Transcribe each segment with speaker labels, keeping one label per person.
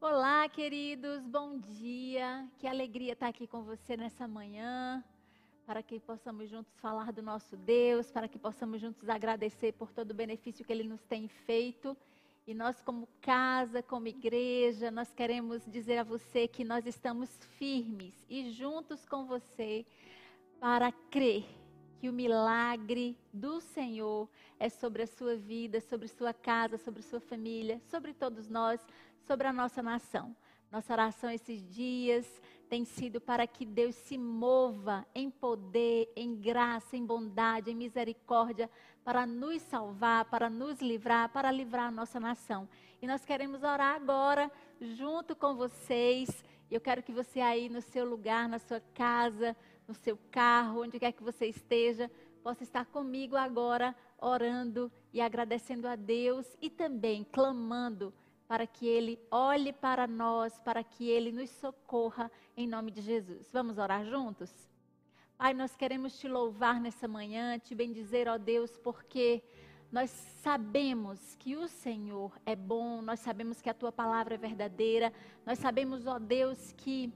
Speaker 1: Olá, queridos, bom dia. Que alegria estar aqui com você nessa manhã, para que possamos juntos falar do nosso Deus, para que possamos juntos agradecer por todo o benefício que Ele nos tem feito. E nós, como casa, como igreja, nós queremos dizer a você que nós estamos firmes e juntos com você para crer que o milagre do Senhor é sobre a sua vida, sobre sua casa, sobre sua família, sobre todos nós, sobre a nossa nação. Nossa oração esses dias tem sido para que Deus se mova em poder, em graça, em bondade, em misericórdia, para nos salvar, para nos livrar, para livrar a nossa nação. E nós queremos orar agora junto com vocês. Eu quero que você aí no seu lugar, na sua casa, no seu carro, onde quer que você esteja, possa estar comigo agora orando e agradecendo a Deus e também clamando para que Ele olhe para nós, para que Ele nos socorra em nome de Jesus. Vamos orar juntos? Pai, nós queremos te louvar nessa manhã, te bendizer, ó Deus, porque nós sabemos que o Senhor é bom, nós sabemos que a tua palavra é verdadeira, nós sabemos, ó Deus, que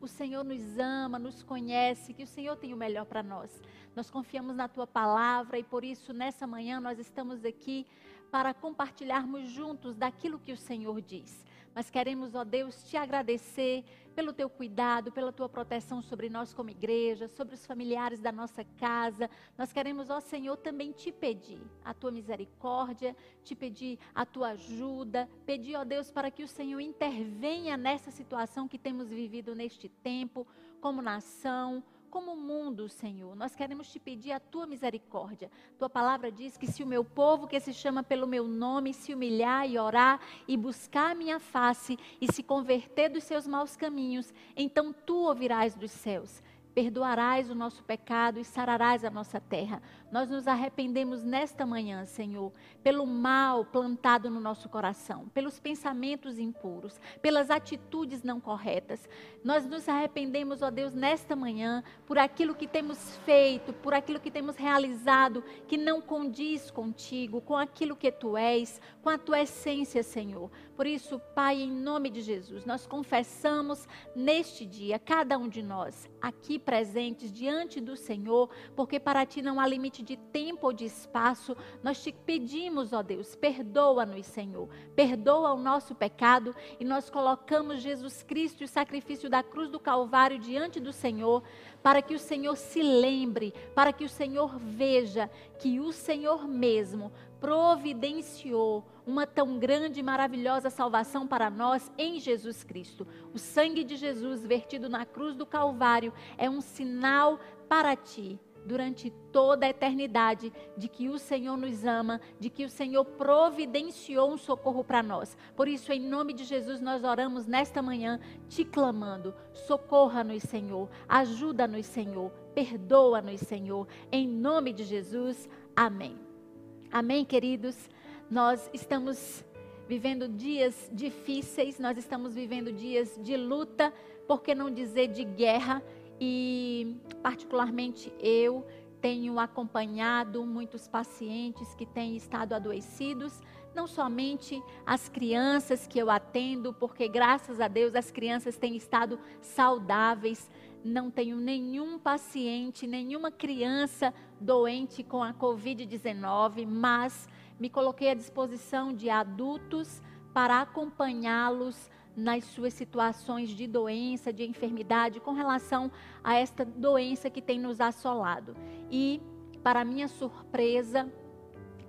Speaker 1: o Senhor nos ama, nos conhece, que o Senhor tem o melhor para nós. Nós confiamos na tua palavra e por isso nessa manhã nós estamos aqui para compartilharmos juntos daquilo que o Senhor diz. Mas queremos, ó Deus, te agradecer pelo teu cuidado, pela tua proteção sobre nós como igreja, sobre os familiares da nossa casa. Nós queremos, ó Senhor, também te pedir a tua misericórdia, te pedir a tua ajuda, pedir, ó Deus, para que o Senhor intervenha nessa situação que temos vivido neste tempo, como nação, como mundo, Senhor. Nós queremos te pedir a tua misericórdia. Tua palavra diz que se o meu povo, que se chama pelo meu nome, se humilhar e orar e buscar a minha face e se converter dos seus maus caminhos, então tu ouvirás dos céus perdoarás o nosso pecado e sararás a nossa terra. Nós nos arrependemos nesta manhã, Senhor, pelo mal plantado no nosso coração, pelos pensamentos impuros, pelas atitudes não corretas. Nós nos arrependemos, ó Deus, nesta manhã, por aquilo que temos feito, por aquilo que temos realizado, que não condiz contigo, com aquilo que tu és, com a tua essência, Senhor. Por isso, Pai, em nome de Jesus, nós confessamos neste dia, cada um de nós, aqui presentes diante do Senhor, porque para ti não há limite de tempo ou de espaço, nós te pedimos, ó Deus, perdoa-nos, Senhor. Perdoa o nosso pecado e nós colocamos Jesus Cristo e o sacrifício da cruz do Calvário diante do Senhor, para que o Senhor se lembre, para que o Senhor veja que o Senhor mesmo providenciou uma tão grande e maravilhosa salvação para nós em Jesus Cristo. O sangue de Jesus vertido na cruz do Calvário é um sinal para ti durante toda a eternidade de que o Senhor nos ama, de que o Senhor providenciou um socorro para nós. Por isso, em nome de Jesus, nós oramos nesta manhã, te clamando: socorra-nos, Senhor, ajuda-nos, Senhor, perdoa-nos, Senhor. Em nome de Jesus, amém. Amém, queridos. Nós estamos vivendo dias difíceis, nós estamos vivendo dias de luta, por que não dizer de guerra? E, particularmente, eu tenho acompanhado muitos pacientes que têm estado adoecidos, não somente as crianças que eu atendo, porque graças a Deus as crianças têm estado saudáveis. Não tenho nenhum paciente, nenhuma criança doente com a Covid-19, mas me coloquei à disposição de adultos para acompanhá-los nas suas situações de doença, de enfermidade, com relação a esta doença que tem nos assolado. E, para minha surpresa,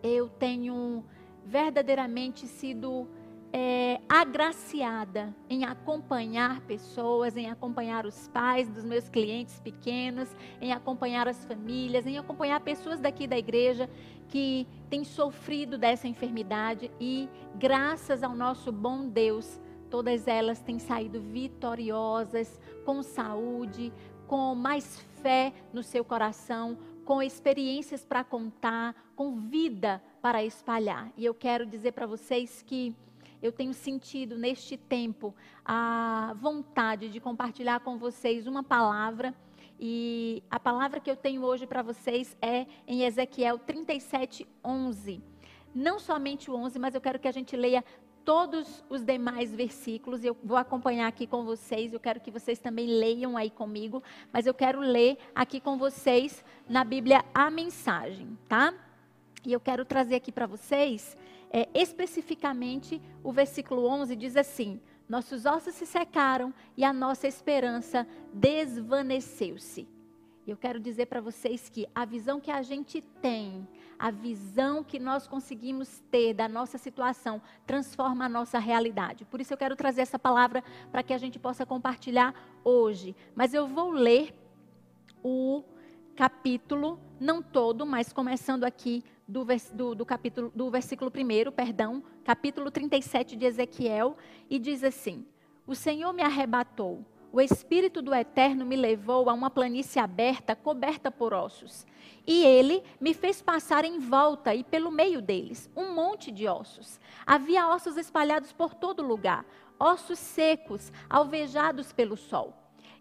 Speaker 1: eu tenho verdadeiramente sido é, agraciada em acompanhar pessoas, em acompanhar os pais dos meus clientes pequenos, em acompanhar as famílias, em acompanhar pessoas daqui da igreja que têm sofrido dessa enfermidade e, graças ao nosso bom Deus, Todas elas têm saído vitoriosas, com saúde, com mais fé no seu coração, com experiências para contar, com vida para espalhar. E eu quero dizer para vocês que eu tenho sentido neste tempo a vontade de compartilhar com vocês uma palavra. E a palavra que eu tenho hoje para vocês é em Ezequiel 37, 11. Não somente o 11, mas eu quero que a gente leia todos os demais versículos. Eu vou acompanhar aqui com vocês. Eu quero que vocês também leiam aí comigo, mas eu quero ler aqui com vocês na Bíblia a mensagem, tá? E eu quero trazer aqui para vocês é, especificamente o versículo 11 diz assim: Nossos ossos se secaram e a nossa esperança desvaneceu-se. Eu quero dizer para vocês que a visão que a gente tem a visão que nós conseguimos ter da nossa situação transforma a nossa realidade. Por isso eu quero trazer essa palavra para que a gente possa compartilhar hoje. Mas eu vou ler o capítulo, não todo, mas começando aqui do, do, do, capítulo, do versículo 1, perdão, capítulo 37 de Ezequiel, e diz assim: O Senhor me arrebatou o Espírito do Eterno me levou a uma planície aberta, coberta por ossos. E ele me fez passar em volta e pelo meio deles um monte de ossos. Havia ossos espalhados por todo lugar, ossos secos, alvejados pelo sol.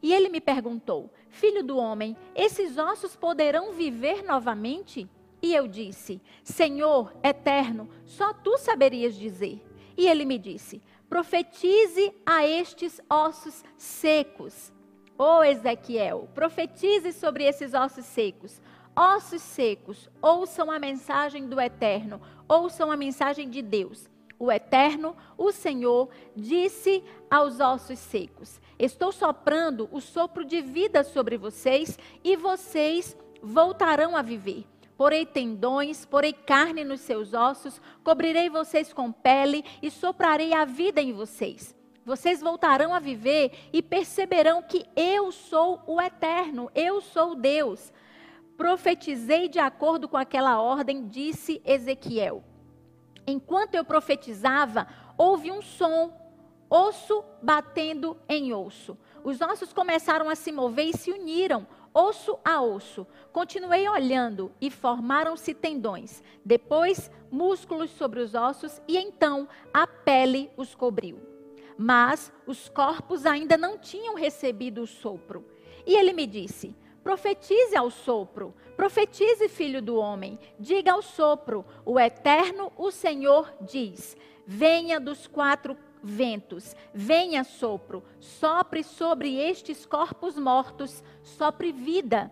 Speaker 1: E ele me perguntou: Filho do homem, esses ossos poderão viver novamente? E eu disse: Senhor eterno, só tu saberias dizer. E ele me disse: profetize a estes ossos secos. Ô oh, Ezequiel, profetize sobre esses ossos secos. Ossos secos, ouçam a mensagem do Eterno, ouçam a mensagem de Deus. O Eterno, o Senhor, disse aos ossos secos: Estou soprando o sopro de vida sobre vocês e vocês voltarão a viver porei tendões, porei carne nos seus ossos, cobrirei vocês com pele e soprarei a vida em vocês. Vocês voltarão a viver e perceberão que eu sou o eterno, eu sou Deus. Profetizei de acordo com aquela ordem, disse Ezequiel. Enquanto eu profetizava, houve um som, osso batendo em osso. Os ossos começaram a se mover e se uniram osso a osso. Continuei olhando e formaram-se tendões, depois músculos sobre os ossos e então a pele os cobriu. Mas os corpos ainda não tinham recebido o sopro. E ele me disse: Profetize ao sopro, profetize, filho do homem, diga ao sopro: O eterno, o Senhor, diz: Venha dos quatro ventos, venha sopro, sopre sobre estes corpos mortos, sopre vida.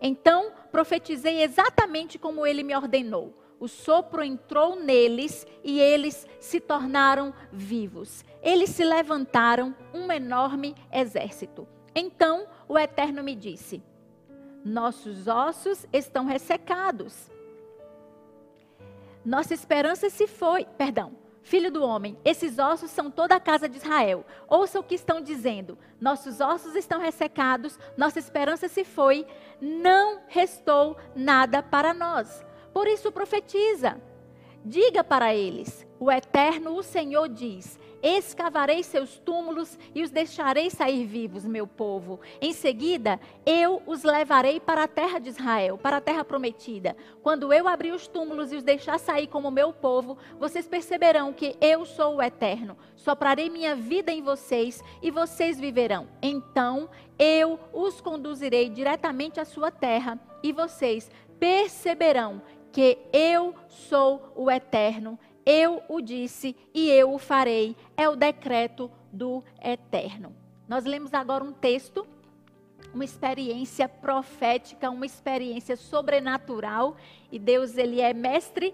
Speaker 1: Então profetizei exatamente como ele me ordenou. O sopro entrou neles e eles se tornaram vivos. Eles se levantaram, um enorme exército. Então o Eterno me disse: Nossos ossos estão ressecados. Nossa esperança se foi, perdão, Filho do homem, esses ossos são toda a casa de Israel. Ouça o que estão dizendo. Nossos ossos estão ressecados, nossa esperança se foi, não restou nada para nós. Por isso profetiza. Diga para eles: O eterno, o Senhor diz: escavarei seus túmulos e os deixarei sair vivos, meu povo. Em seguida, eu os levarei para a terra de Israel, para a terra prometida. Quando eu abrir os túmulos e os deixar sair como meu povo, vocês perceberão que eu sou o eterno. Soprarei minha vida em vocês e vocês viverão. Então, eu os conduzirei diretamente à sua terra e vocês perceberão que eu sou o eterno eu o disse e eu o farei. É o decreto do eterno. Nós lemos agora um texto, uma experiência profética, uma experiência sobrenatural. E Deus, ele é mestre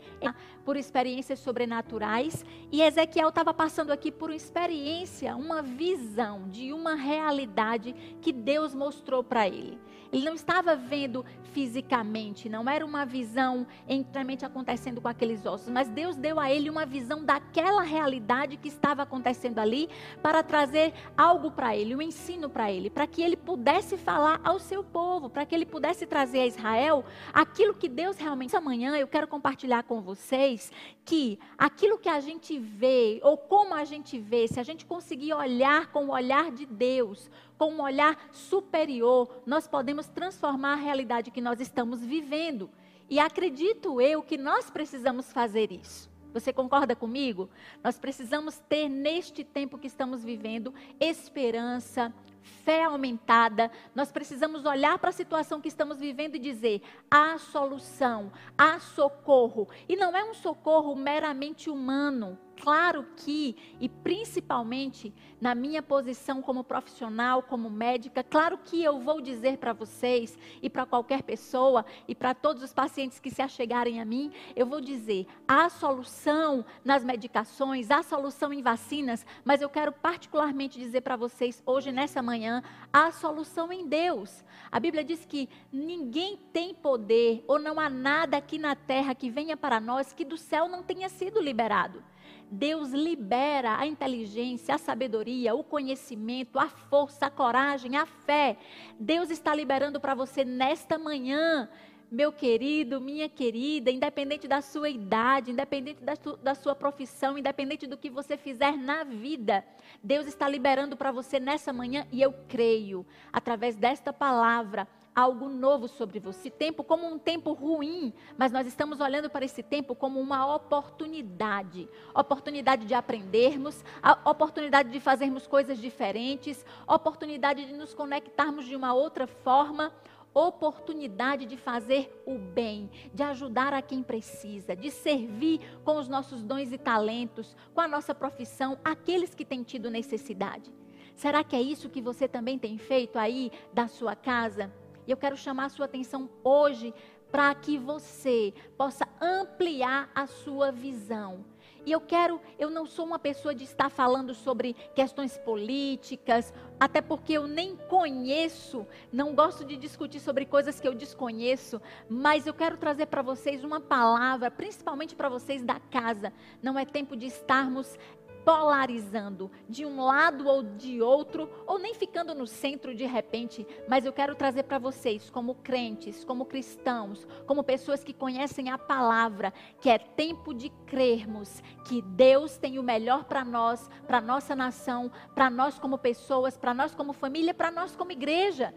Speaker 1: por experiências sobrenaturais. E Ezequiel estava passando aqui por uma experiência, uma visão de uma realidade que Deus mostrou para ele. Ele não estava vendo fisicamente, não era uma visão entramente acontecendo com aqueles ossos, mas Deus deu a ele uma visão daquela realidade que estava acontecendo ali para trazer algo para ele, um ensino para ele, para que ele pudesse falar ao seu povo, para que ele pudesse trazer a Israel aquilo que Deus realmente. Amanhã eu quero compartilhar com vocês que aquilo que a gente vê, ou como a gente vê, se a gente conseguir olhar com o olhar de Deus, com um olhar superior, nós podemos transformar a realidade que nós estamos vivendo. E acredito eu que nós precisamos fazer isso. Você concorda comigo? Nós precisamos ter neste tempo que estamos vivendo esperança, fé aumentada. Nós precisamos olhar para a situação que estamos vivendo e dizer: há solução, há socorro. E não é um socorro meramente humano claro que, e principalmente na minha posição como profissional, como médica, claro que eu vou dizer para vocês e para qualquer pessoa e para todos os pacientes que se achegarem a mim, eu vou dizer: há solução nas medicações, há solução em vacinas, mas eu quero particularmente dizer para vocês hoje, nessa manhã, há solução em Deus. A Bíblia diz que ninguém tem poder ou não há nada aqui na terra que venha para nós que do céu não tenha sido liberado. Deus libera a inteligência, a sabedoria, o conhecimento, a força, a coragem, a fé. Deus está liberando para você nesta manhã, meu querido, minha querida, independente da sua idade, independente da, da sua profissão, independente do que você fizer na vida. Deus está liberando para você nessa manhã e eu creio, através desta palavra algo novo sobre você. Tempo como um tempo ruim, mas nós estamos olhando para esse tempo como uma oportunidade. Oportunidade de aprendermos, oportunidade de fazermos coisas diferentes, oportunidade de nos conectarmos de uma outra forma, oportunidade de fazer o bem, de ajudar a quem precisa, de servir com os nossos dons e talentos, com a nossa profissão, aqueles que têm tido necessidade. Será que é isso que você também tem feito aí da sua casa? E eu quero chamar a sua atenção hoje para que você possa ampliar a sua visão. E eu quero, eu não sou uma pessoa de estar falando sobre questões políticas, até porque eu nem conheço, não gosto de discutir sobre coisas que eu desconheço, mas eu quero trazer para vocês uma palavra, principalmente para vocês da casa. Não é tempo de estarmos polarizando de um lado ou de outro, ou nem ficando no centro de repente, mas eu quero trazer para vocês, como crentes, como cristãos, como pessoas que conhecem a palavra, que é tempo de crermos que Deus tem o melhor para nós, para nossa nação, para nós como pessoas, para nós como família, para nós como igreja.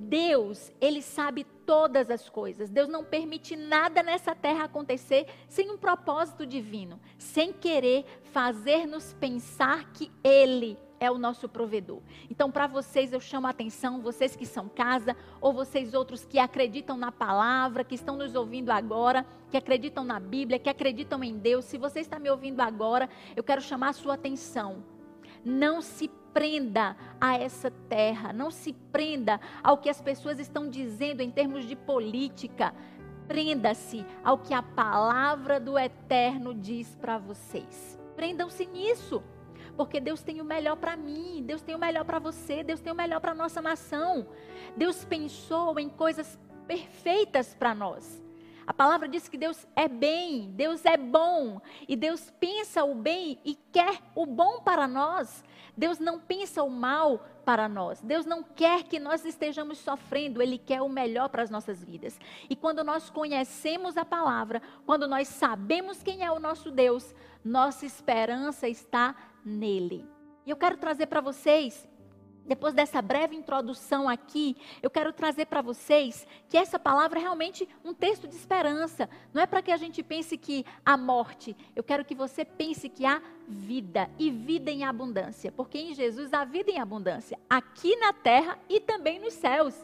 Speaker 1: Deus, ele sabe todas as coisas. Deus não permite nada nessa terra acontecer sem um propósito divino, sem querer fazer-nos pensar que ele é o nosso provedor. Então, para vocês, eu chamo a atenção, vocês que são casa, ou vocês outros que acreditam na palavra, que estão nos ouvindo agora, que acreditam na Bíblia, que acreditam em Deus. Se você está me ouvindo agora, eu quero chamar a sua atenção. Não se prenda a essa terra, não se prenda ao que as pessoas estão dizendo em termos de política. Prenda-se ao que a palavra do eterno diz para vocês. Prendam-se nisso, porque Deus tem o melhor para mim, Deus tem o melhor para você, Deus tem o melhor para nossa nação. Deus pensou em coisas perfeitas para nós. A palavra diz que Deus é bem, Deus é bom, e Deus pensa o bem e quer o bom para nós. Deus não pensa o mal para nós. Deus não quer que nós estejamos sofrendo, Ele quer o melhor para as nossas vidas. E quando nós conhecemos a palavra, quando nós sabemos quem é o nosso Deus, nossa esperança está nele. E eu quero trazer para vocês depois dessa breve introdução aqui, eu quero trazer para vocês que essa palavra é realmente um texto de esperança. Não é para que a gente pense que há morte. Eu quero que você pense que há vida e vida em abundância. Porque em Jesus há vida em abundância, aqui na terra e também nos céus.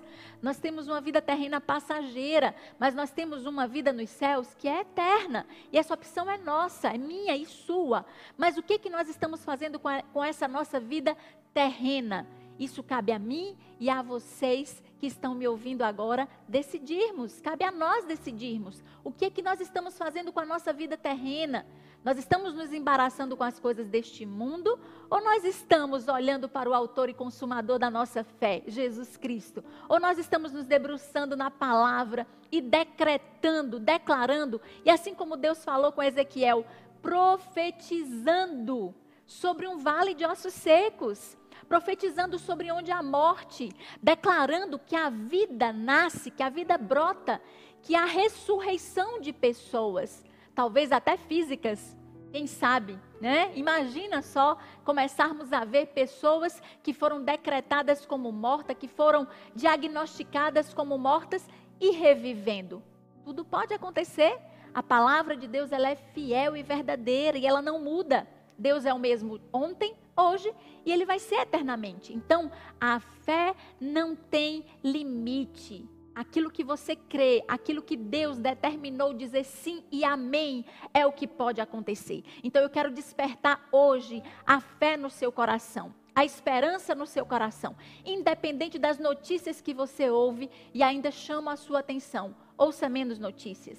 Speaker 1: Nós temos uma vida terrena passageira, mas nós temos uma vida nos céus que é eterna. E essa opção é nossa, é minha e sua. Mas o que, que nós estamos fazendo com, a, com essa nossa vida terrena? Isso cabe a mim e a vocês que estão me ouvindo agora decidirmos. Cabe a nós decidirmos. O que é que nós estamos fazendo com a nossa vida terrena? Nós estamos nos embaraçando com as coisas deste mundo ou nós estamos olhando para o autor e consumador da nossa fé, Jesus Cristo? Ou nós estamos nos debruçando na palavra e decretando, declarando, e assim como Deus falou com Ezequiel, profetizando sobre um vale de ossos secos? Profetizando sobre onde há morte, declarando que a vida nasce, que a vida brota, que há ressurreição de pessoas, talvez até físicas, quem sabe, né? Imagina só começarmos a ver pessoas que foram decretadas como mortas, que foram diagnosticadas como mortas e revivendo. Tudo pode acontecer. A palavra de Deus ela é fiel e verdadeira e ela não muda. Deus é o mesmo ontem, hoje e ele vai ser eternamente. Então, a fé não tem limite. aquilo que você crê, aquilo que Deus determinou dizer sim e amém, é o que pode acontecer. Então eu quero despertar hoje a fé no seu coração, a esperança no seu coração, independente das notícias que você ouve e ainda chama a sua atenção. Ouça menos notícias.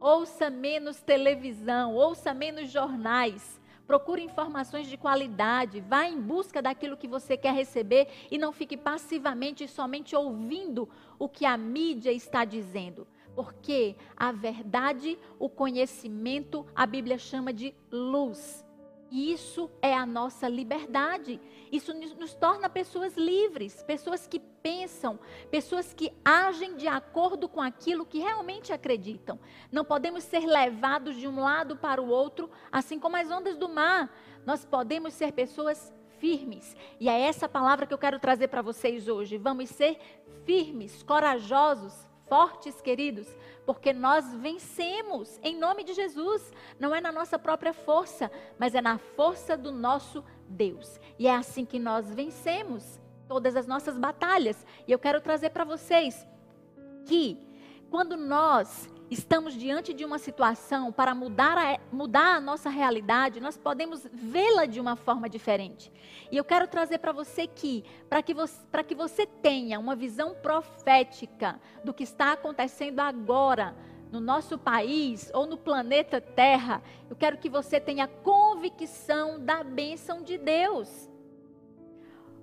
Speaker 1: Ouça menos televisão, ouça menos jornais procure informações de qualidade, vá em busca daquilo que você quer receber e não fique passivamente somente ouvindo o que a mídia está dizendo. Porque a verdade, o conhecimento, a Bíblia chama de luz. Isso é a nossa liberdade. Isso nos torna pessoas livres, pessoas que pensam, pessoas que agem de acordo com aquilo que realmente acreditam. Não podemos ser levados de um lado para o outro, assim como as ondas do mar. Nós podemos ser pessoas firmes. E é essa palavra que eu quero trazer para vocês hoje. Vamos ser firmes, corajosos, fortes, queridos, porque nós vencemos em nome de Jesus. Não é na nossa própria força, mas é na força do nosso Deus. E é assim que nós vencemos todas as nossas batalhas. E eu quero trazer para vocês que quando nós estamos diante de uma situação para mudar a, mudar a nossa realidade, nós podemos vê-la de uma forma diferente. E eu quero trazer para você que, para que, você, que você tenha uma visão profética do que está acontecendo agora no nosso país ou no planeta Terra, eu quero que você tenha convicção da bênção de Deus.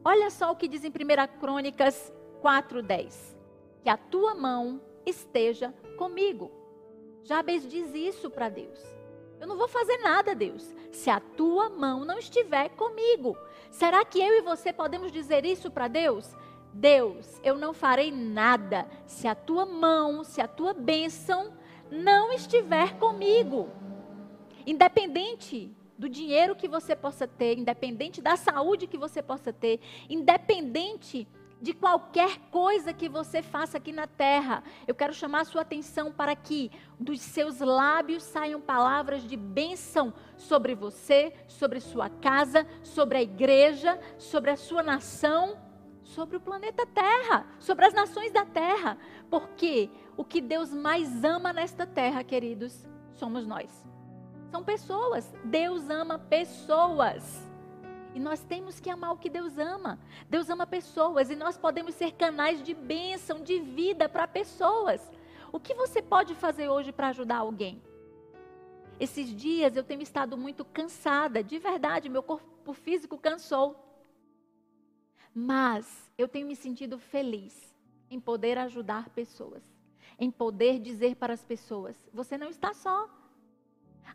Speaker 1: Olha só o que diz em 1 Crônicas 4,10: Que a tua mão esteja comigo. Jabez diz isso para Deus. Eu não vou fazer nada, Deus, se a tua mão não estiver comigo. Será que eu e você podemos dizer isso para Deus? Deus, eu não farei nada se a tua mão, se a tua bênção não estiver comigo. Independente do dinheiro que você possa ter, independente da saúde que você possa ter, independente de qualquer coisa que você faça aqui na terra. Eu quero chamar a sua atenção para que dos seus lábios saiam palavras de bênção sobre você, sobre sua casa, sobre a igreja, sobre a sua nação, sobre o planeta Terra, sobre as nações da terra. Porque o que Deus mais ama nesta terra, queridos, somos nós. São pessoas. Deus ama pessoas. E nós temos que amar o que Deus ama. Deus ama pessoas e nós podemos ser canais de bênção, de vida para pessoas. O que você pode fazer hoje para ajudar alguém? Esses dias eu tenho estado muito cansada, de verdade, meu corpo físico cansou. Mas eu tenho me sentido feliz em poder ajudar pessoas, em poder dizer para as pessoas: você não está só.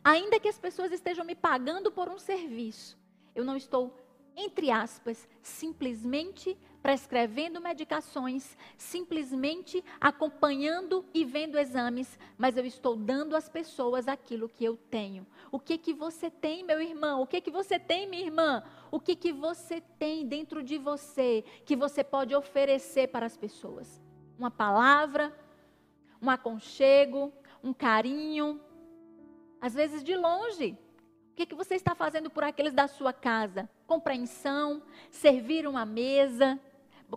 Speaker 1: Ainda que as pessoas estejam me pagando por um serviço, eu não estou, entre aspas, simplesmente prescrevendo medicações, simplesmente acompanhando e vendo exames, mas eu estou dando às pessoas aquilo que eu tenho. O que que você tem, meu irmão? O que que você tem, minha irmã? O que que você tem dentro de você que você pode oferecer para as pessoas? Uma palavra, um aconchego, um carinho, às vezes de longe, que, que você está fazendo por aqueles da sua casa? Compreensão, servir uma mesa,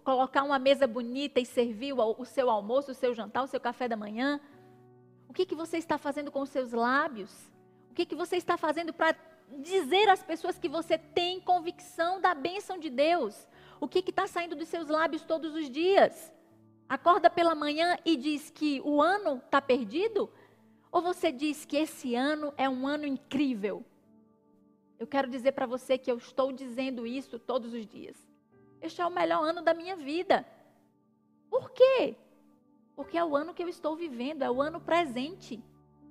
Speaker 1: colocar uma mesa bonita e servir o, o seu almoço, o seu jantar, o seu café da manhã? O que, que você está fazendo com os seus lábios? O que, que você está fazendo para dizer às pessoas que você tem convicção da bênção de Deus? O que está saindo dos seus lábios todos os dias? Acorda pela manhã e diz que o ano está perdido? Ou você diz que esse ano é um ano incrível? Eu quero dizer para você que eu estou dizendo isso todos os dias. Este é o melhor ano da minha vida. Por quê? Porque é o ano que eu estou vivendo, é o ano presente.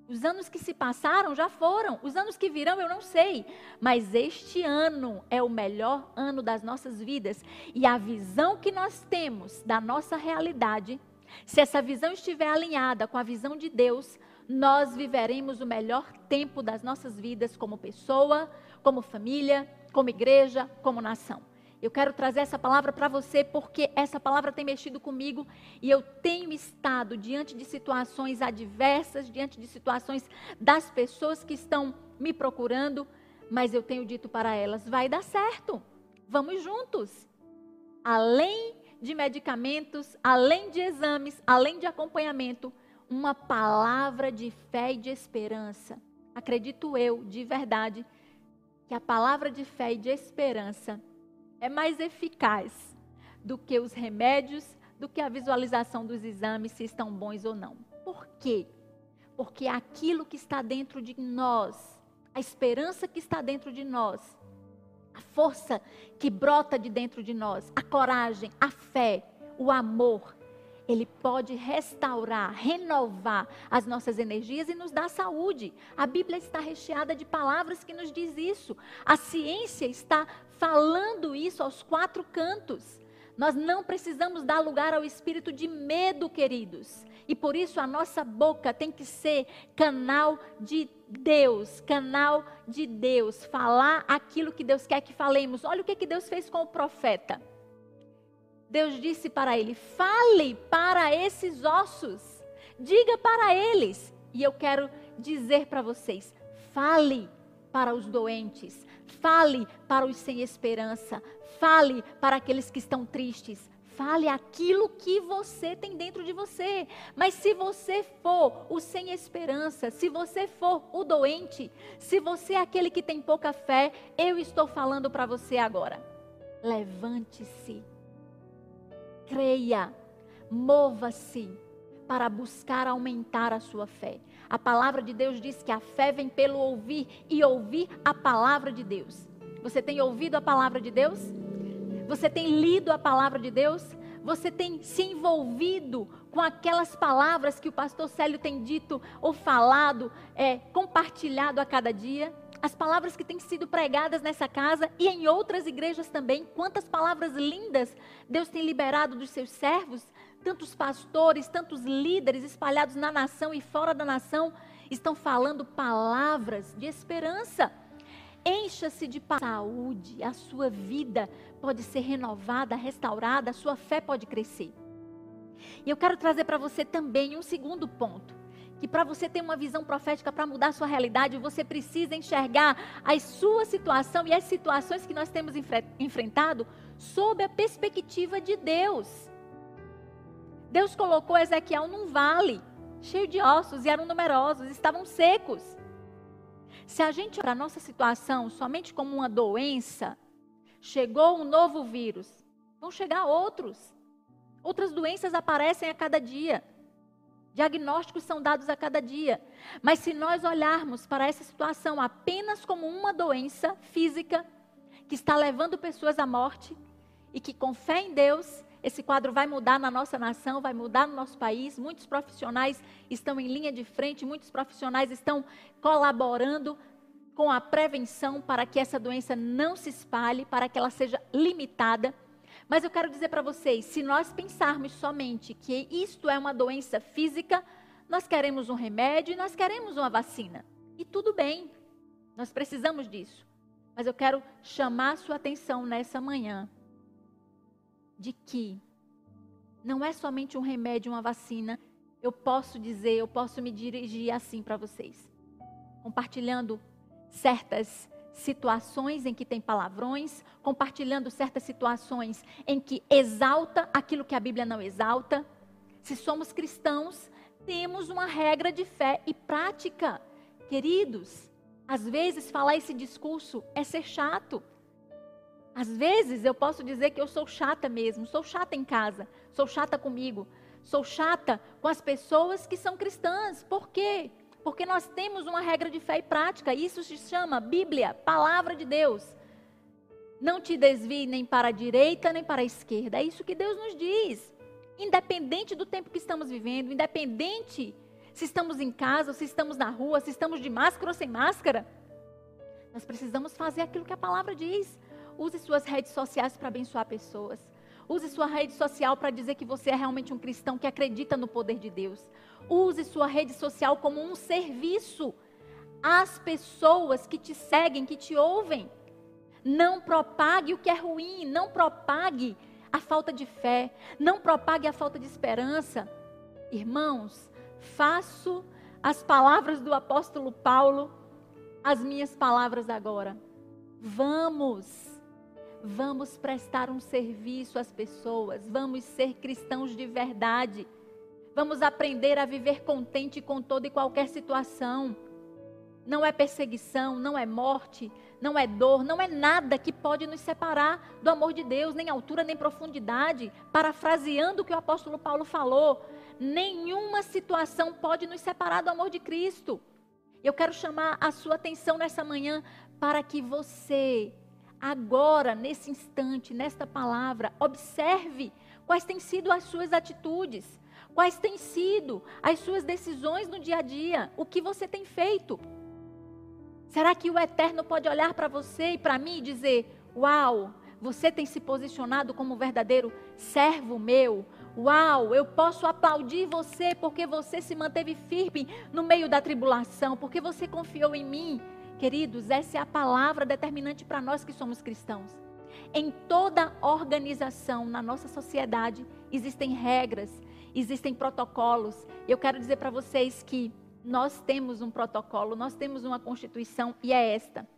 Speaker 1: Os anos que se passaram já foram, os anos que virão eu não sei, mas este ano é o melhor ano das nossas vidas e a visão que nós temos da nossa realidade, se essa visão estiver alinhada com a visão de Deus, nós viveremos o melhor tempo das nossas vidas como pessoa, como família, como igreja, como nação. Eu quero trazer essa palavra para você porque essa palavra tem mexido comigo e eu tenho estado diante de situações adversas, diante de situações das pessoas que estão me procurando, mas eu tenho dito para elas: vai dar certo, vamos juntos. Além de medicamentos, além de exames, além de acompanhamento, uma palavra de fé e de esperança. Acredito eu, de verdade, que a palavra de fé e de esperança é mais eficaz do que os remédios, do que a visualização dos exames, se estão bons ou não. Por quê? Porque aquilo que está dentro de nós, a esperança que está dentro de nós, a força que brota de dentro de nós, a coragem, a fé, o amor, ele pode restaurar, renovar as nossas energias e nos dar saúde. A Bíblia está recheada de palavras que nos diz isso. A ciência está falando isso aos quatro cantos. Nós não precisamos dar lugar ao espírito de medo, queridos. E por isso a nossa boca tem que ser canal de Deus, canal de Deus, falar aquilo que Deus quer que falemos. Olha o que, que Deus fez com o profeta. Deus disse para ele: fale para esses ossos, diga para eles. E eu quero dizer para vocês: fale para os doentes, fale para os sem esperança, fale para aqueles que estão tristes, Fale aquilo que você tem dentro de você. Mas se você for o sem esperança, se você for o doente, se você é aquele que tem pouca fé, eu estou falando para você agora. Levante-se. Creia. Mova-se para buscar aumentar a sua fé. A palavra de Deus diz que a fé vem pelo ouvir e ouvir a palavra de Deus. Você tem ouvido a palavra de Deus? Você tem lido a palavra de Deus? Você tem se envolvido com aquelas palavras que o pastor Célio tem dito ou falado, é, compartilhado a cada dia? As palavras que têm sido pregadas nessa casa e em outras igrejas também. Quantas palavras lindas Deus tem liberado dos seus servos? Tantos pastores, tantos líderes espalhados na nação e fora da nação estão falando palavras de esperança. Encha-se de saúde, a sua vida pode ser renovada, restaurada, a sua fé pode crescer. E eu quero trazer para você também um segundo ponto. Que para você ter uma visão profética para mudar a sua realidade, você precisa enxergar a sua situação e as situações que nós temos enfrentado sob a perspectiva de Deus. Deus colocou Ezequiel num vale, cheio de ossos, e eram numerosos, estavam secos. Se a gente olhar a nossa situação somente como uma doença, chegou um novo vírus, vão chegar outros. Outras doenças aparecem a cada dia. Diagnósticos são dados a cada dia. Mas se nós olharmos para essa situação apenas como uma doença física que está levando pessoas à morte e que com fé em Deus esse quadro vai mudar na nossa nação, vai mudar no nosso país. Muitos profissionais estão em linha de frente, muitos profissionais estão colaborando com a prevenção para que essa doença não se espalhe, para que ela seja limitada. Mas eu quero dizer para vocês, se nós pensarmos somente que isto é uma doença física, nós queremos um remédio e nós queremos uma vacina. E tudo bem, nós precisamos disso. Mas eu quero chamar sua atenção nessa manhã de que não é somente um remédio, uma vacina. Eu posso dizer, eu posso me dirigir assim para vocês, compartilhando certas situações em que tem palavrões, compartilhando certas situações em que exalta aquilo que a Bíblia não exalta. Se somos cristãos, temos uma regra de fé e prática. Queridos, às vezes falar esse discurso é ser chato. Às vezes eu posso dizer que eu sou chata mesmo, sou chata em casa, sou chata comigo, sou chata com as pessoas que são cristãs. Por quê? Porque nós temos uma regra de fé e prática. Isso se chama Bíblia, palavra de Deus. Não te desvie nem para a direita nem para a esquerda. É isso que Deus nos diz. Independente do tempo que estamos vivendo, independente se estamos em casa, se estamos na rua, se estamos de máscara ou sem máscara, nós precisamos fazer aquilo que a palavra diz. Use suas redes sociais para abençoar pessoas. Use sua rede social para dizer que você é realmente um cristão que acredita no poder de Deus. Use sua rede social como um serviço às pessoas que te seguem, que te ouvem. Não propague o que é ruim, não propague a falta de fé, não propague a falta de esperança. Irmãos, faço as palavras do apóstolo Paulo as minhas palavras agora. Vamos Vamos prestar um serviço às pessoas, vamos ser cristãos de verdade. Vamos aprender a viver contente com toda e qualquer situação. Não é perseguição, não é morte, não é dor, não é nada que pode nos separar do amor de Deus, nem altura, nem profundidade. Parafraseando o que o apóstolo Paulo falou, nenhuma situação pode nos separar do amor de Cristo. Eu quero chamar a sua atenção nessa manhã para que você, agora, nesse instante, nesta palavra, observe quais têm sido as suas atitudes, quais têm sido as suas decisões no dia a dia, o que você tem feito. Será que o Eterno pode olhar para você e para mim e dizer: Uau, você tem se posicionado como um verdadeiro servo meu? Uau, eu posso aplaudir você porque você se manteve firme no meio da tribulação, porque você confiou em mim. Queridos, essa é a palavra determinante para nós que somos cristãos. Em toda organização na nossa sociedade existem regras, existem protocolos. Eu quero dizer para vocês que nós temos um protocolo, nós temos uma constituição e é esta.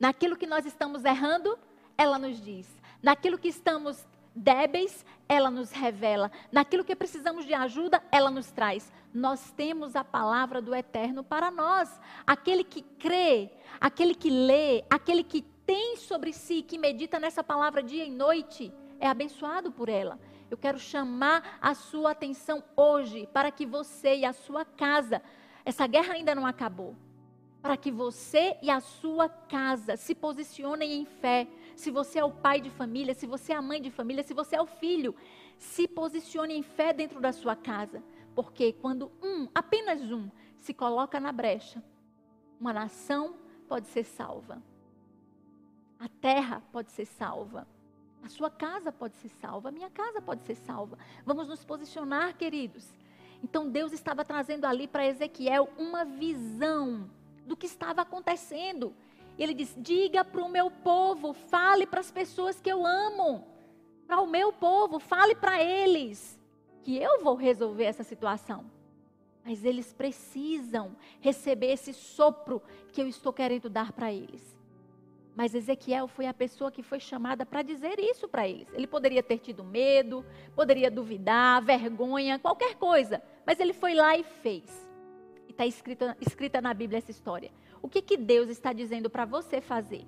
Speaker 1: Naquilo que nós estamos errando, ela nos diz. Naquilo que estamos débeis, ela nos revela. Naquilo que precisamos de ajuda, ela nos traz. Nós temos a palavra do Eterno para nós. Aquele que crê, aquele que lê, aquele que tem sobre si, que medita nessa palavra dia e noite, é abençoado por ela. Eu quero chamar a sua atenção hoje para que você e a sua casa, essa guerra ainda não acabou, para que você e a sua casa se posicionem em fé. Se você é o pai de família, se você é a mãe de família, se você é o filho, se posicione em fé dentro da sua casa. Porque quando um, apenas um, se coloca na brecha, uma nação pode ser salva. A terra pode ser salva. A sua casa pode ser salva, a minha casa pode ser salva. Vamos nos posicionar, queridos. Então Deus estava trazendo ali para Ezequiel uma visão do que estava acontecendo. E ele diz: Diga para o meu povo, fale para as pessoas que eu amo, para o meu povo, fale para eles, que eu vou resolver essa situação. Mas eles precisam receber esse sopro que eu estou querendo dar para eles. Mas Ezequiel foi a pessoa que foi chamada para dizer isso para eles. Ele poderia ter tido medo, poderia duvidar, vergonha, qualquer coisa. Mas ele foi lá e fez. E está escrita, na Bíblia essa história. O que, que Deus está dizendo para você fazer?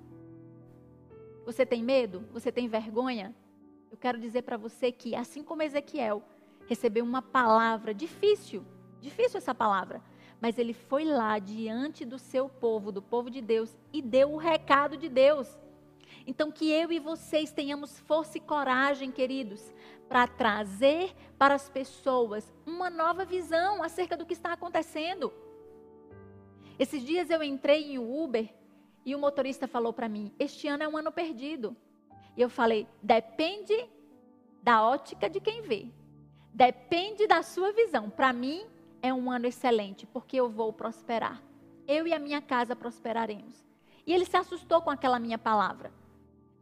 Speaker 1: Você tem medo? Você tem vergonha? Eu quero dizer para você que, assim como Ezequiel recebeu uma palavra difícil, difícil essa palavra, mas ele foi lá diante do seu povo, do povo de Deus, e deu o recado de Deus. Então, que eu e vocês tenhamos força e coragem, queridos, para trazer para as pessoas uma nova visão acerca do que está acontecendo. Esses dias eu entrei em Uber e o motorista falou para mim: Este ano é um ano perdido. E eu falei: Depende da ótica de quem vê. Depende da sua visão. Para mim, é um ano excelente, porque eu vou prosperar. Eu e a minha casa prosperaremos. E ele se assustou com aquela minha palavra.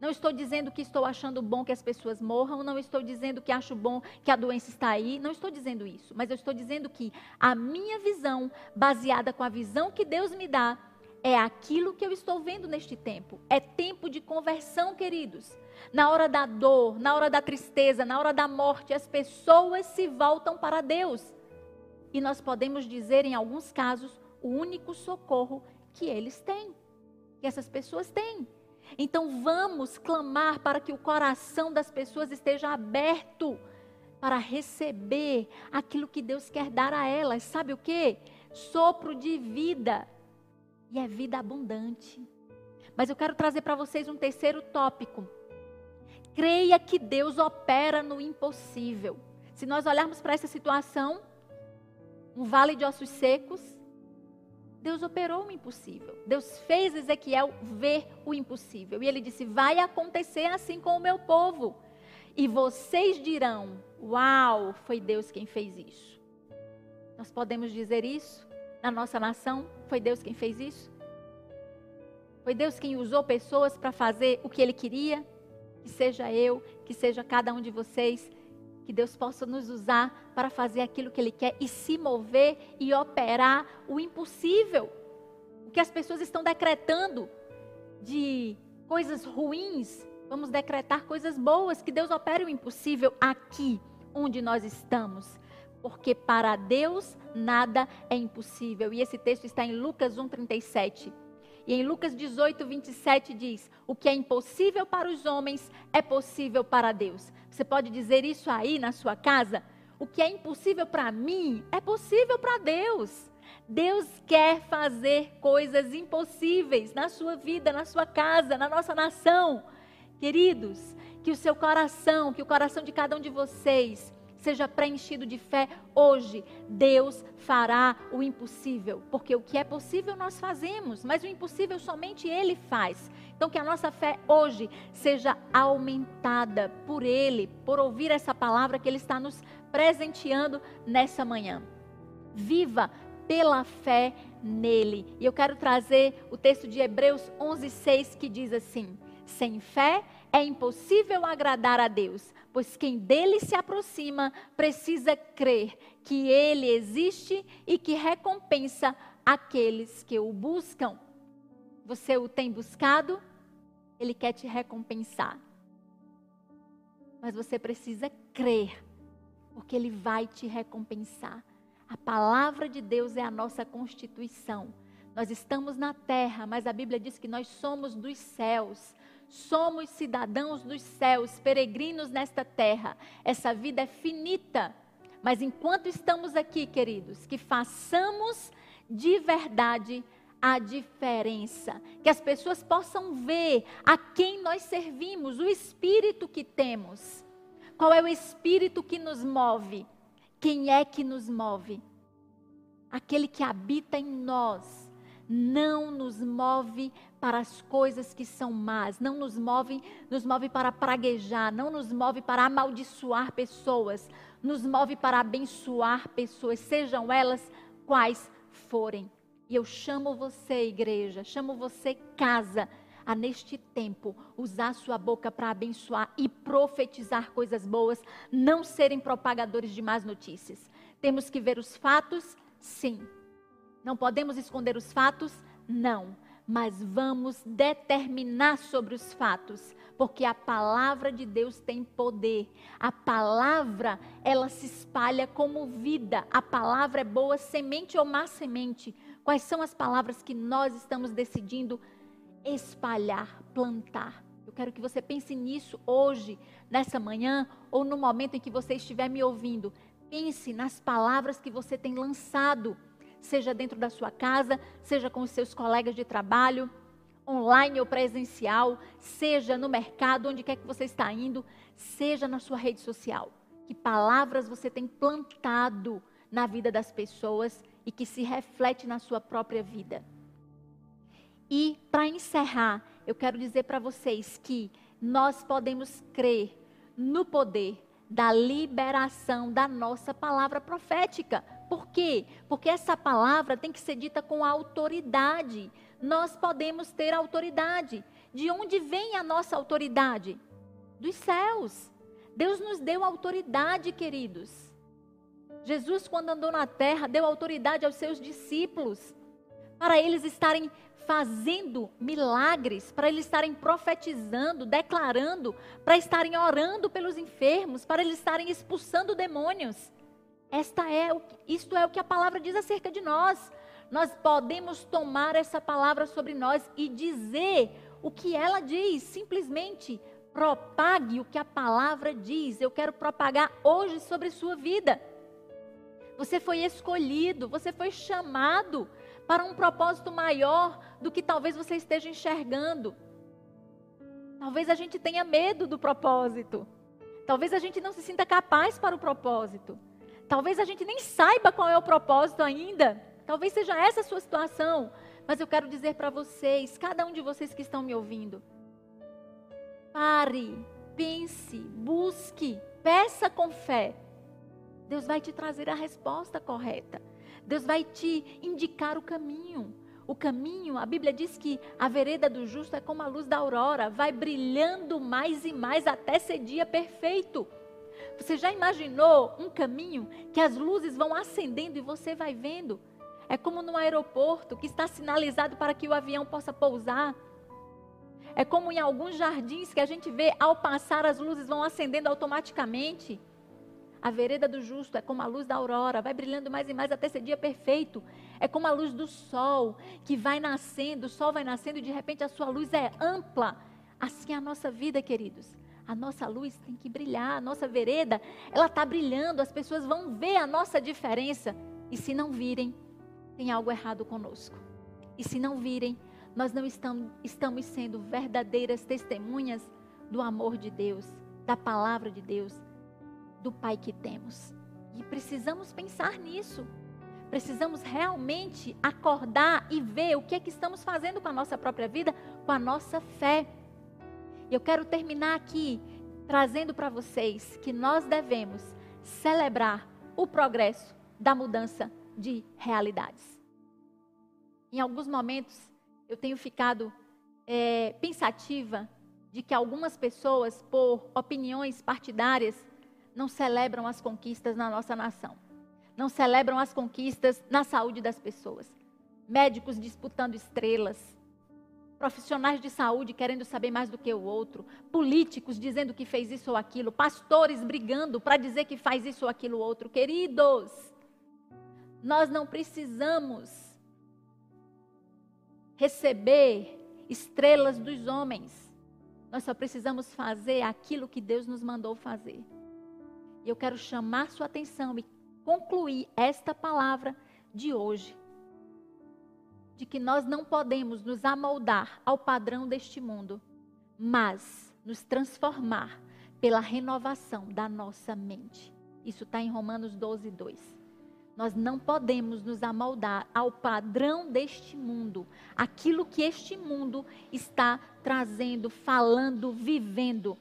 Speaker 1: Não estou dizendo que estou achando bom que as pessoas morram, não estou dizendo que acho bom que a doença está aí, não estou dizendo isso, mas eu estou dizendo que a minha visão, baseada com a visão que Deus me dá, é aquilo que eu estou vendo neste tempo. É tempo de conversão, queridos. Na hora da dor, na hora da tristeza, na hora da morte, as pessoas se voltam para Deus e nós podemos dizer, em alguns casos, o único socorro que eles têm, que essas pessoas têm. Então vamos clamar para que o coração das pessoas esteja aberto para receber aquilo que Deus quer dar a elas. Sabe o que? Sopro de vida. E é vida abundante. Mas eu quero trazer para vocês um terceiro tópico. Creia que Deus opera no impossível. Se nós olharmos para essa situação, um vale de ossos secos, Deus operou o impossível. Deus fez Ezequiel ver o impossível. E ele disse: Vai acontecer assim com o meu povo. E vocês dirão: Uau, foi Deus quem fez isso. Nós podemos dizer isso na nossa nação? Foi Deus quem fez isso? Foi Deus quem usou pessoas para fazer o que ele queria? Que seja eu, que seja cada um de vocês que Deus possa nos usar para fazer aquilo que Ele quer e se mover e operar o impossível. O que as pessoas estão decretando de coisas ruins, vamos decretar coisas boas, que Deus opere o impossível aqui onde nós estamos. Porque para Deus nada é impossível. E esse texto está em Lucas 1,37. E em Lucas 18, 27 diz: O que é impossível para os homens é possível para Deus. Você pode dizer isso aí na sua casa? O que é impossível para mim é possível para Deus. Deus quer fazer coisas impossíveis na sua vida, na sua casa, na nossa nação. Queridos, que o seu coração, que o coração de cada um de vocês seja preenchido de fé hoje. Deus fará o impossível, porque o que é possível nós fazemos, mas o impossível somente Ele faz. Então, que a nossa fé hoje seja aumentada por Ele, por ouvir essa palavra que Ele está nos presenteando nessa manhã. Viva pela fé nele. E eu quero trazer o texto de Hebreus 11:6 que diz assim: Sem fé é impossível agradar a Deus, pois quem dele se aproxima precisa crer que ele existe e que recompensa aqueles que o buscam. Você o tem buscado? Ele quer te recompensar. Mas você precisa crer, porque ele vai te recompensar. A palavra de Deus é a nossa constituição. Nós estamos na terra, mas a Bíblia diz que nós somos dos céus. Somos cidadãos dos céus, peregrinos nesta terra. Essa vida é finita. Mas enquanto estamos aqui, queridos, que façamos de verdade a diferença. Que as pessoas possam ver a quem nós servimos, o espírito que temos. Qual é o espírito que nos move? Quem é que nos move? Aquele que habita em nós não nos move para as coisas que são más, não nos move, nos move para praguejar, não nos move para amaldiçoar pessoas, nos move para abençoar pessoas, sejam elas quais forem. E eu chamo você, igreja, chamo você, casa, a neste tempo usar sua boca para abençoar e profetizar coisas boas, não serem propagadores de más notícias. Temos que ver os fatos, sim. Não podemos esconder os fatos, não. Mas vamos determinar sobre os fatos, porque a palavra de Deus tem poder. A palavra, ela se espalha como vida. A palavra é boa semente ou má semente. Quais são as palavras que nós estamos decidindo espalhar, plantar. Eu quero que você pense nisso hoje, nessa manhã, ou no momento em que você estiver me ouvindo. Pense nas palavras que você tem lançado, seja dentro da sua casa, seja com os seus colegas de trabalho, online ou presencial, seja no mercado, onde quer que você está indo, seja na sua rede social. Que palavras você tem plantado na vida das pessoas e que se reflete na sua própria vida. E para encerrar, eu quero dizer para vocês que nós podemos crer no poder da liberação da nossa palavra profética. Por quê? Porque essa palavra tem que ser dita com autoridade. Nós podemos ter autoridade. De onde vem a nossa autoridade? Dos céus. Deus nos deu autoridade, queridos. Jesus, quando andou na terra, deu autoridade aos seus discípulos para eles estarem fazendo milagres, para eles estarem profetizando, declarando, para estarem orando pelos enfermos, para eles estarem expulsando demônios. Esta é o, isto é o que a palavra diz acerca de nós. Nós podemos tomar essa palavra sobre nós e dizer o que ela diz, simplesmente propague o que a palavra diz. Eu quero propagar hoje sobre sua vida. Você foi escolhido, você foi chamado para um propósito maior do que talvez você esteja enxergando. Talvez a gente tenha medo do propósito. Talvez a gente não se sinta capaz para o propósito. Talvez a gente nem saiba qual é o propósito ainda. Talvez seja essa a sua situação. Mas eu quero dizer para vocês, cada um de vocês que estão me ouvindo, pare, pense, busque, peça com fé. Deus vai te trazer a resposta correta. Deus vai te indicar o caminho. O caminho, a Bíblia diz que a vereda do justo é como a luz da aurora, vai brilhando mais e mais até ser dia perfeito. Você já imaginou um caminho que as luzes vão acendendo e você vai vendo? É como no aeroporto que está sinalizado para que o avião possa pousar. É como em alguns jardins que a gente vê ao passar as luzes vão acendendo automaticamente. A vereda do justo é como a luz da aurora, vai brilhando mais e mais até ser dia perfeito. É como a luz do sol que vai nascendo, o sol vai nascendo e de repente a sua luz é ampla. Assim é a nossa vida, queridos. A nossa luz tem que brilhar, a nossa vereda, ela está brilhando, as pessoas vão ver a nossa diferença. E se não virem, tem algo errado conosco. E se não virem, nós não estamos, estamos sendo verdadeiras testemunhas do amor de Deus, da palavra de Deus, do Pai que temos. E precisamos pensar nisso. Precisamos realmente acordar e ver o que é que estamos fazendo com a nossa própria vida, com a nossa fé. Eu quero terminar aqui trazendo para vocês que nós devemos celebrar o progresso da mudança de realidades. Em alguns momentos, eu tenho ficado é, pensativa de que algumas pessoas, por opiniões partidárias, não celebram as conquistas na nossa nação. Não celebram as conquistas na saúde das pessoas. Médicos disputando estrelas, profissionais de saúde querendo saber mais do que o outro, políticos dizendo que fez isso ou aquilo, pastores brigando para dizer que faz isso ou aquilo outro. Queridos, nós não precisamos receber estrelas dos homens. Nós só precisamos fazer aquilo que Deus nos mandou fazer. E eu quero chamar sua atenção e concluir esta palavra de hoje de que nós não podemos nos amoldar ao padrão deste mundo, mas nos transformar pela renovação da nossa mente. Isso está em Romanos 12, 2. Nós não podemos nos amoldar ao padrão deste mundo, aquilo que este mundo está trazendo, falando, vivendo,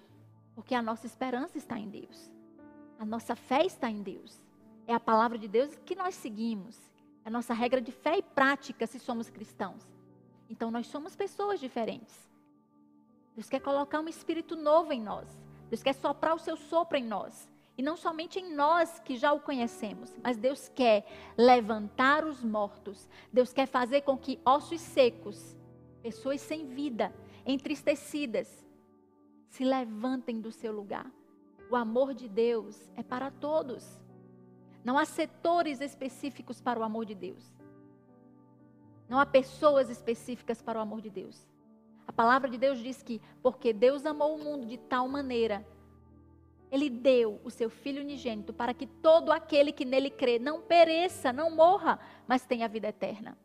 Speaker 1: porque a nossa esperança está em Deus, a nossa fé está em Deus, é a palavra de Deus que nós seguimos, a nossa regra de fé e prática se somos cristãos. Então nós somos pessoas diferentes. Deus quer colocar um espírito novo em nós. Deus quer soprar o seu sopro em nós. E não somente em nós que já o conhecemos, mas Deus quer levantar os mortos. Deus quer fazer com que ossos secos, pessoas sem vida, entristecidas, se levantem do seu lugar. O amor de Deus é para todos. Não há setores específicos para o amor de Deus. Não há pessoas específicas para o amor de Deus. A palavra de Deus diz que, porque Deus amou o mundo de tal maneira, Ele deu o seu Filho unigênito para que todo aquele que nele crê não pereça, não morra, mas tenha vida eterna.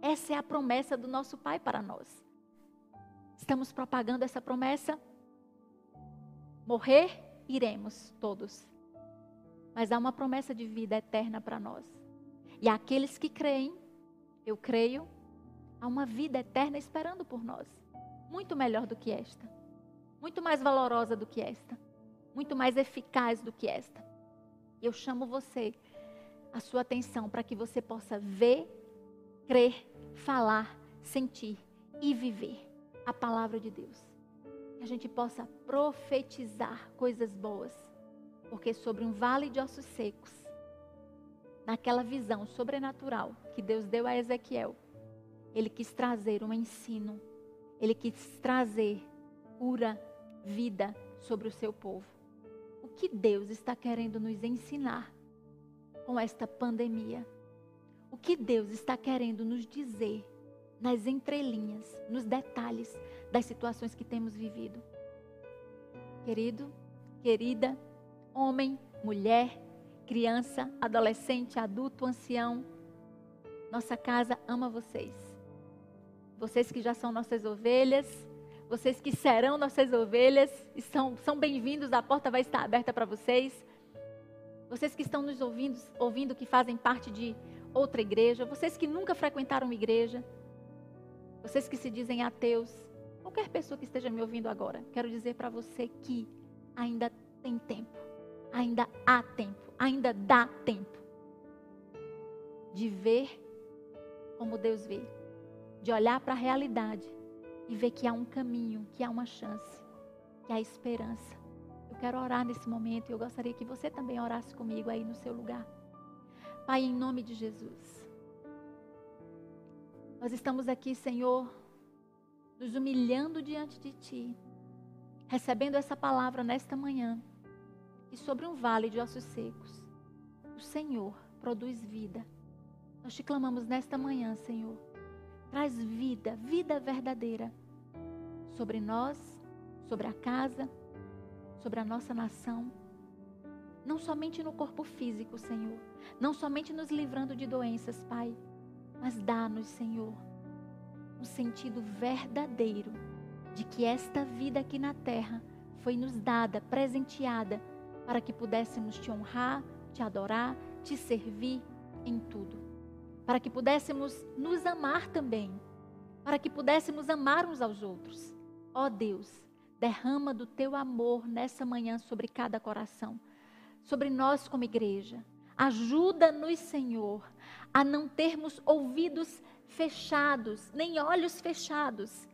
Speaker 1: Essa é a promessa do nosso Pai para nós. Estamos propagando essa promessa? Morrer, iremos todos mas há uma promessa de vida eterna para nós. E aqueles que creem, eu creio, há uma vida eterna esperando por nós. Muito melhor do que esta. Muito mais valorosa do que esta. Muito mais eficaz do que esta. Eu chamo você, a sua atenção, para que você possa ver, crer, falar, sentir e viver a palavra de Deus. Que a gente possa profetizar coisas boas porque sobre um vale de ossos secos, naquela visão sobrenatural que Deus deu a Ezequiel, ele quis trazer um ensino, ele quis trazer cura, vida sobre o seu povo. O que Deus está querendo nos ensinar com esta pandemia? O que Deus está querendo nos dizer nas entrelinhas, nos detalhes das situações que temos vivido? Querido, querida, homem, mulher, criança, adolescente, adulto, ancião. Nossa casa ama vocês. Vocês que já são nossas ovelhas, vocês que serão nossas ovelhas, são, são bem-vindos, a porta vai estar aberta para vocês. Vocês que estão nos ouvindo, ouvindo, que fazem parte de outra igreja, vocês que nunca frequentaram uma igreja, vocês que se dizem ateus, qualquer pessoa que esteja me ouvindo agora, quero dizer para você que ainda tem tempo ainda há tempo, ainda dá tempo de ver como Deus vê, de olhar para a realidade e ver que há um caminho, que há uma chance, que há esperança. Eu quero orar nesse momento e eu gostaria que você também orasse comigo aí no seu lugar. Pai, em nome de Jesus, nós estamos aqui, Senhor, nos humilhando diante de Ti, recebendo essa palavra nesta manhã, e sobre um vale de ossos secos, o Senhor produz vida. Nós te clamamos nesta manhã, Senhor. Traz vida, vida verdadeira sobre nós, sobre a casa, sobre a nossa nação. Não somente no corpo físico, Senhor. Não somente nos livrando de doenças, Pai. Mas dá-nos, Senhor, um sentido verdadeiro de que esta vida aqui na terra foi nos dada, presenteada, para que pudéssemos te honrar, te adorar, te servir em tudo. Para que pudéssemos nos amar também. Para que pudéssemos amar uns aos outros. Ó Deus, derrama do teu amor nessa manhã sobre cada coração, sobre nós como igreja. Ajuda-nos, Senhor, a não termos ouvidos fechados, nem olhos fechados,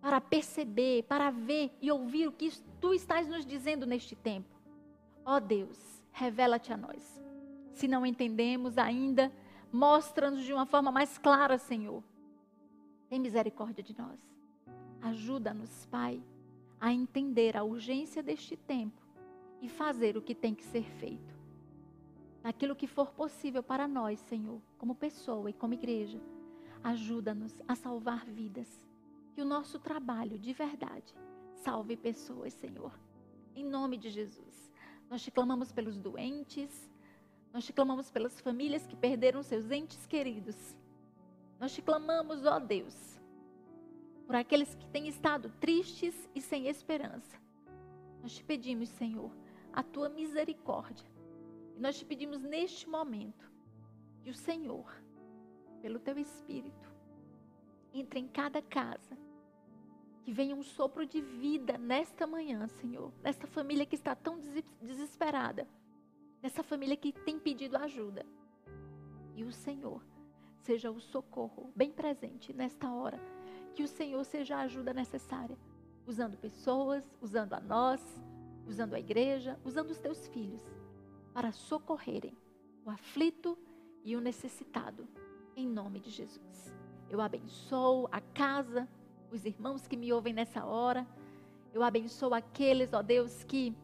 Speaker 1: para perceber, para ver e ouvir o que tu estás nos dizendo neste tempo. Ó oh Deus, revela-te a nós. Se não entendemos ainda, mostra-nos de uma forma mais clara, Senhor. Tem misericórdia de nós. Ajuda-nos, Pai, a entender a urgência deste tempo e fazer o que tem que ser feito. Naquilo que for possível para nós, Senhor, como pessoa e como igreja, ajuda-nos a salvar vidas. Que o nosso trabalho, de verdade, salve pessoas, Senhor. Em nome de Jesus. Nós te clamamos pelos doentes, nós te clamamos pelas famílias que perderam seus entes queridos. Nós te clamamos, ó Deus, por aqueles que têm estado tristes e sem esperança. Nós te pedimos, Senhor, a tua misericórdia. E nós te pedimos neste momento que o Senhor, pelo teu Espírito, entre em cada casa. Que venha um sopro de vida nesta manhã, Senhor. Nesta família que está tão desesperada. Nessa família que tem pedido ajuda. E o Senhor seja o socorro bem presente nesta hora que o Senhor seja a ajuda necessária, usando pessoas, usando a nós, usando a igreja, usando os teus filhos, para socorrerem o aflito e o necessitado, em nome de Jesus. Eu abençoo a casa, os irmãos que me ouvem nessa hora. Eu abençoo aqueles, ó Deus, que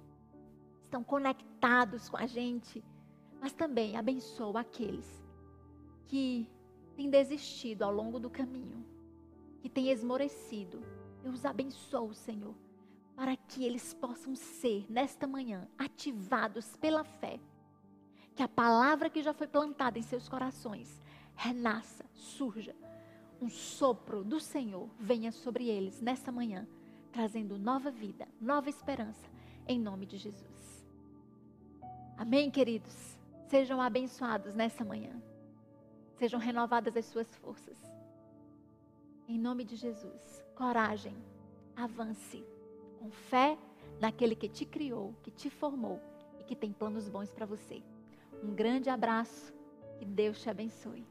Speaker 1: estão conectados com a gente, mas também abençoo aqueles que têm desistido ao longo do caminho que tem esmorecido. Eu os abençoo, Senhor, para que eles possam ser, nesta manhã, ativados pela fé. Que a palavra que já foi plantada em seus corações renasça, surja. Um sopro do Senhor venha sobre eles nessa manhã, trazendo nova vida, nova esperança, em nome de Jesus. Amém, queridos? Sejam abençoados nessa manhã. Sejam renovadas as suas forças. Em nome de Jesus, coragem, avance com fé naquele que te criou, que te formou e que tem planos bons para você. Um grande abraço, que Deus te abençoe.